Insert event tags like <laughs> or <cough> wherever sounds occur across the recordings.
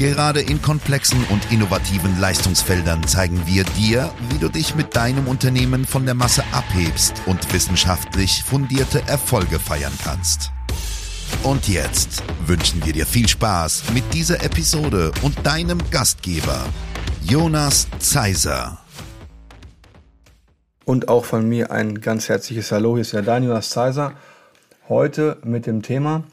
Gerade in komplexen und innovativen Leistungsfeldern zeigen wir dir, wie du dich mit deinem Unternehmen von der Masse abhebst und wissenschaftlich fundierte Erfolge feiern kannst. Und jetzt wünschen wir dir viel Spaß mit dieser Episode und deinem Gastgeber, Jonas Zeiser. Und auch von mir ein ganz herzliches Hallo, hier ist der Daniel Zeiser. Heute mit dem Thema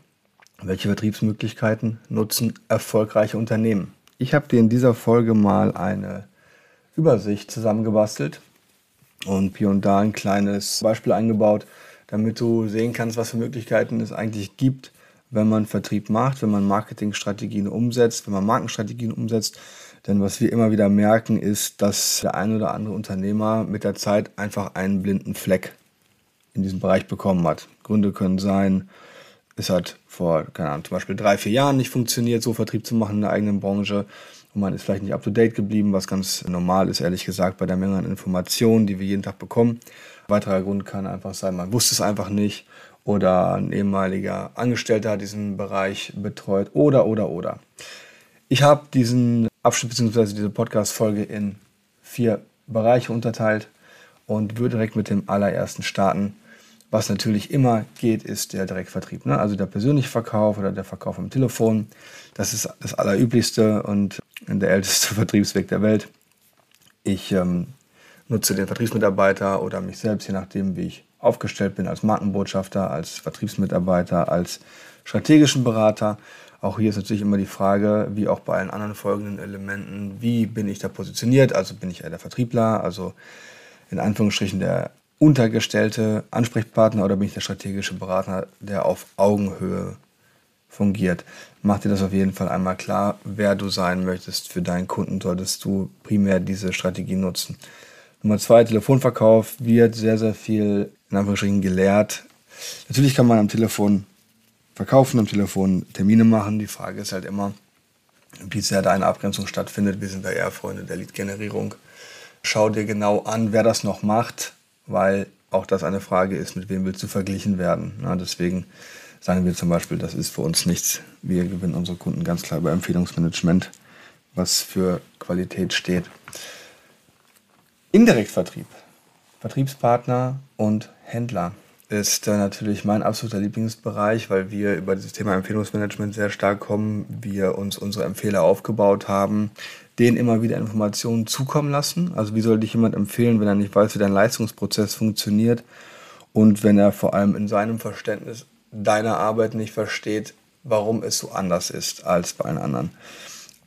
welche Vertriebsmöglichkeiten nutzen erfolgreiche Unternehmen? Ich habe dir in dieser Folge mal eine Übersicht zusammengebastelt und hier und da ein kleines Beispiel eingebaut, damit du sehen kannst, was für Möglichkeiten es eigentlich gibt, wenn man Vertrieb macht, wenn man Marketingstrategien umsetzt, wenn man Markenstrategien umsetzt. Denn was wir immer wieder merken, ist, dass der ein oder andere Unternehmer mit der Zeit einfach einen blinden Fleck in diesem Bereich bekommen hat. Gründe können sein, es hat vor, keine Ahnung, zum Beispiel drei, vier Jahren nicht funktioniert, so Vertrieb zu machen in der eigenen Branche. Und man ist vielleicht nicht up to date geblieben, was ganz normal ist, ehrlich gesagt, bei der Menge an Informationen, die wir jeden Tag bekommen. Ein weiterer Grund kann einfach sein, man wusste es einfach nicht oder ein ehemaliger Angestellter hat diesen Bereich betreut oder, oder, oder. Ich habe diesen Abschnitt bzw. diese Podcast-Folge in vier Bereiche unterteilt und würde direkt mit dem allerersten starten. Was natürlich immer geht, ist der Direktvertrieb. Ne? Also der persönliche Verkauf oder der Verkauf am Telefon. Das ist das Allerüblichste und der älteste <laughs> Vertriebsweg der Welt. Ich ähm, nutze den Vertriebsmitarbeiter oder mich selbst, je nachdem, wie ich aufgestellt bin, als Markenbotschafter, als Vertriebsmitarbeiter, als strategischen Berater. Auch hier ist natürlich immer die Frage, wie auch bei allen anderen folgenden Elementen, wie bin ich da positioniert? Also bin ich eher der Vertriebler, also in Anführungsstrichen der untergestellte Ansprechpartner oder bin ich der strategische Berater, der auf Augenhöhe fungiert. Mach dir das auf jeden Fall einmal klar, wer du sein möchtest. Für deinen Kunden solltest du primär diese Strategie nutzen. Nummer zwei, Telefonverkauf wird sehr, sehr viel in Anführungsstrichen gelehrt. Natürlich kann man am Telefon verkaufen, am Telefon Termine machen. Die Frage ist halt immer, wie sehr da eine Abgrenzung stattfindet. Wir sind da eher Freunde der Lead-Generierung. Schau dir genau an, wer das noch macht weil auch das eine Frage ist, mit wem willst du verglichen werden. Na, deswegen sagen wir zum Beispiel, das ist für uns nichts. Wir gewinnen unsere Kunden ganz klar über Empfehlungsmanagement, was für Qualität steht. Indirektvertrieb, Vertriebspartner und Händler ist äh, natürlich mein absoluter Lieblingsbereich, weil wir über dieses Thema Empfehlungsmanagement sehr stark kommen. Wir uns unsere Empfehler aufgebaut haben, denen immer wieder Informationen zukommen lassen. Also wie soll dich jemand empfehlen, wenn er nicht weiß, wie dein Leistungsprozess funktioniert und wenn er vor allem in seinem Verständnis deiner Arbeit nicht versteht, warum es so anders ist als bei allen anderen.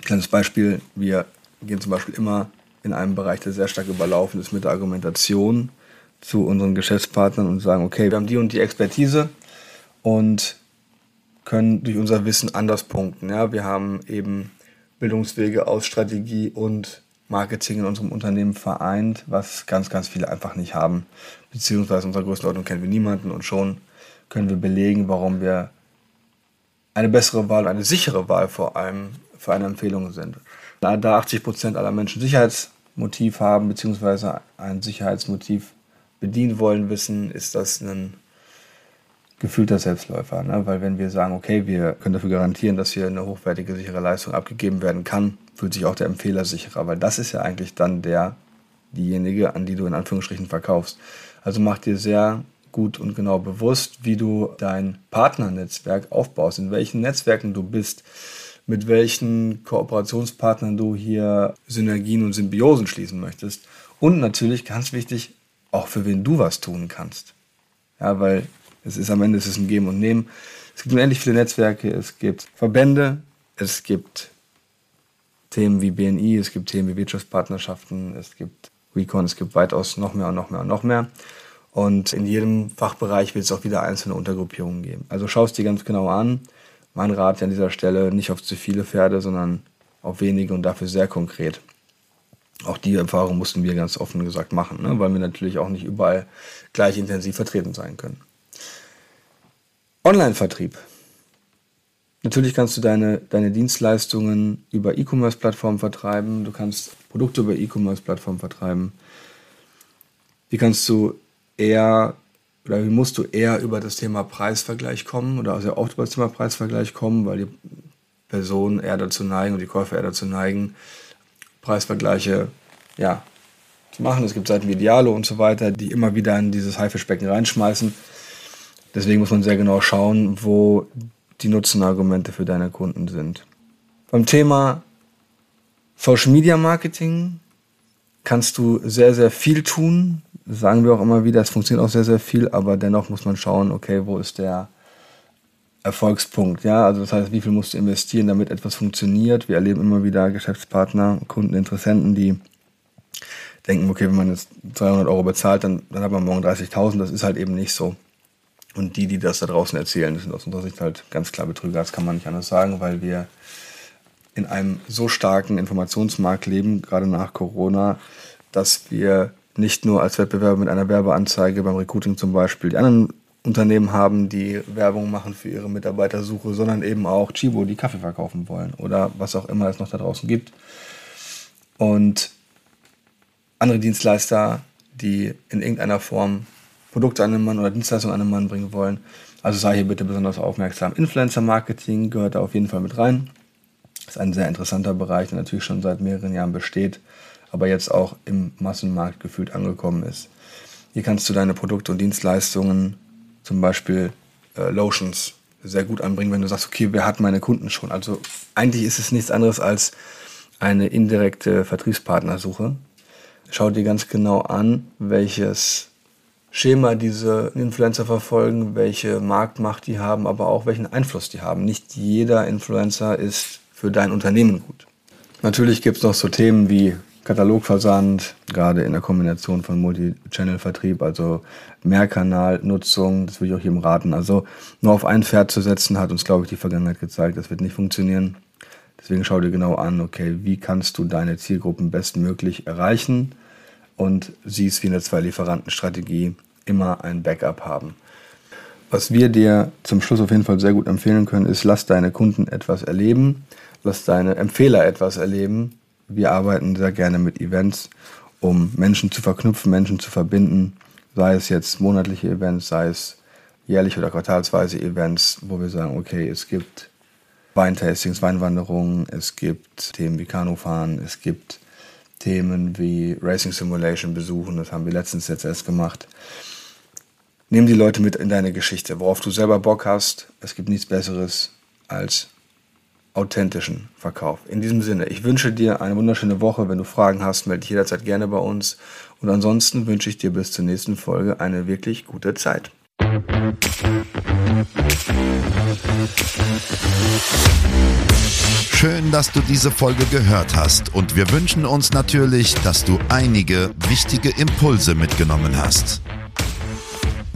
Kleines Beispiel, wir gehen zum Beispiel immer in einem Bereich, der sehr stark überlaufen ist mit der Argumentation zu unseren Geschäftspartnern und sagen, okay, wir haben die und die Expertise und können durch unser Wissen anders punkten. Ja, wir haben eben Bildungswege aus Strategie und Marketing in unserem Unternehmen vereint, was ganz, ganz viele einfach nicht haben. Beziehungsweise in unserer Größenordnung kennen wir niemanden und schon können wir belegen, warum wir eine bessere Wahl, eine sichere Wahl vor allem für eine Empfehlung sind. Da 80 Prozent aller Menschen Sicherheitsmotiv haben, beziehungsweise ein Sicherheitsmotiv bedienen wollen, wissen, ist das ein gefühlter Selbstläufer. Ne? Weil wenn wir sagen, okay, wir können dafür garantieren, dass hier eine hochwertige, sichere Leistung abgegeben werden kann, fühlt sich auch der Empfehler sicherer, weil das ist ja eigentlich dann der, diejenige, an die du in Anführungsstrichen verkaufst. Also mach dir sehr gut und genau bewusst, wie du dein Partnernetzwerk aufbaust, in welchen Netzwerken du bist, mit welchen Kooperationspartnern du hier Synergien und Symbiosen schließen möchtest. Und natürlich ganz wichtig, auch für wen du was tun kannst. Ja, weil es ist am Ende es ist ein Geben und Nehmen. Es gibt unendlich viele Netzwerke, es gibt Verbände, es gibt Themen wie BNI, es gibt Themen wie Wirtschaftspartnerschaften, es gibt Recon, es gibt weitaus noch mehr und noch mehr und noch mehr. Und in jedem Fachbereich wird es auch wieder einzelne Untergruppierungen geben. Also schau es dir ganz genau an. Mein Rat an dieser Stelle nicht auf zu viele Pferde, sondern auf wenige und dafür sehr konkret. Auch die Erfahrung mussten wir ganz offen gesagt machen, ne? weil wir natürlich auch nicht überall gleich intensiv vertreten sein können. Online-Vertrieb. Natürlich kannst du deine, deine Dienstleistungen über E-Commerce-Plattformen vertreiben. Du kannst Produkte über E-Commerce-Plattformen vertreiben. Wie kannst du eher oder wie musst du eher über das Thema Preisvergleich kommen oder sehr oft über das Thema Preisvergleich kommen, weil die Personen eher dazu neigen und die Käufer eher dazu neigen, Preisvergleiche ja, zu machen. Es gibt Seiten wie Dialo und so weiter, die immer wieder in dieses Haifischbecken reinschmeißen. Deswegen muss man sehr genau schauen, wo die Nutzenargumente für deine Kunden sind. Beim Thema Social Media Marketing kannst du sehr, sehr viel tun. Sagen wir auch immer wieder, es funktioniert auch sehr, sehr viel, aber dennoch muss man schauen, okay, wo ist der Erfolgspunkt? Ja, also das heißt, wie viel musst du investieren, damit etwas funktioniert? Wir erleben immer wieder Geschäftspartner, Kunden, Interessenten, die denken, okay, wenn man jetzt 300 Euro bezahlt, dann, dann hat man morgen 30.000. Das ist halt eben nicht so. Und die, die das da draußen erzählen, das sind aus unserer Sicht halt ganz klar Betrüger. Das kann man nicht anders sagen, weil wir in einem so starken Informationsmarkt leben, gerade nach Corona, dass wir nicht nur als Wettbewerber mit einer Werbeanzeige beim Recruiting zum Beispiel die anderen Unternehmen haben, die Werbung machen für ihre Mitarbeitersuche, sondern eben auch Chibo, die Kaffee verkaufen wollen oder was auch immer es noch da draußen gibt. Und andere Dienstleister, die in irgendeiner Form Produkte an den Mann oder Dienstleistungen an den Mann bringen wollen. Also sei hier bitte besonders aufmerksam. Influencer-Marketing gehört da auf jeden Fall mit rein. Ist ein sehr interessanter Bereich, der natürlich schon seit mehreren Jahren besteht, aber jetzt auch im Massenmarkt gefühlt angekommen ist. Hier kannst du deine Produkte und Dienstleistungen, zum Beispiel äh, Lotions, sehr gut anbringen, wenn du sagst, okay, wer hat meine Kunden schon? Also eigentlich ist es nichts anderes als eine indirekte Vertriebspartnersuche. Schau dir ganz genau an, welches Schema diese Influencer verfolgen, welche Marktmacht die haben, aber auch welchen Einfluss die haben. Nicht jeder Influencer ist für dein Unternehmen gut. Natürlich gibt es noch so Themen wie Katalogversand, gerade in der Kombination von Multi-Channel-Vertrieb, also Mehrkanalnutzung, das würde ich auch jedem raten. Also nur auf ein Pferd zu setzen, hat uns, glaube ich, die Vergangenheit gezeigt, das wird nicht funktionieren. Deswegen schau dir genau an, okay, wie kannst du deine Zielgruppen bestmöglich erreichen und siehst wie eine Zwei-Lieferanten-Strategie immer ein Backup haben. Was wir dir zum Schluss auf jeden Fall sehr gut empfehlen können, ist, lass deine Kunden etwas erleben, lass deine Empfehler etwas erleben. Wir arbeiten sehr gerne mit Events, um Menschen zu verknüpfen, Menschen zu verbinden, sei es jetzt monatliche Events, sei es jährlich oder quartalsweise Events, wo wir sagen, okay, es gibt Weintastings, Weinwanderungen, es gibt Themen wie Kanufahren, es gibt Themen wie Racing Simulation besuchen. Das haben wir letztens jetzt erst gemacht. Nimm die Leute mit in deine Geschichte, worauf du selber Bock hast. Es gibt nichts Besseres als authentischen Verkauf. In diesem Sinne, ich wünsche dir eine wunderschöne Woche. Wenn du Fragen hast, melde dich jederzeit gerne bei uns. Und ansonsten wünsche ich dir bis zur nächsten Folge eine wirklich gute Zeit. Schön, dass du diese Folge gehört hast und wir wünschen uns natürlich, dass du einige wichtige Impulse mitgenommen hast.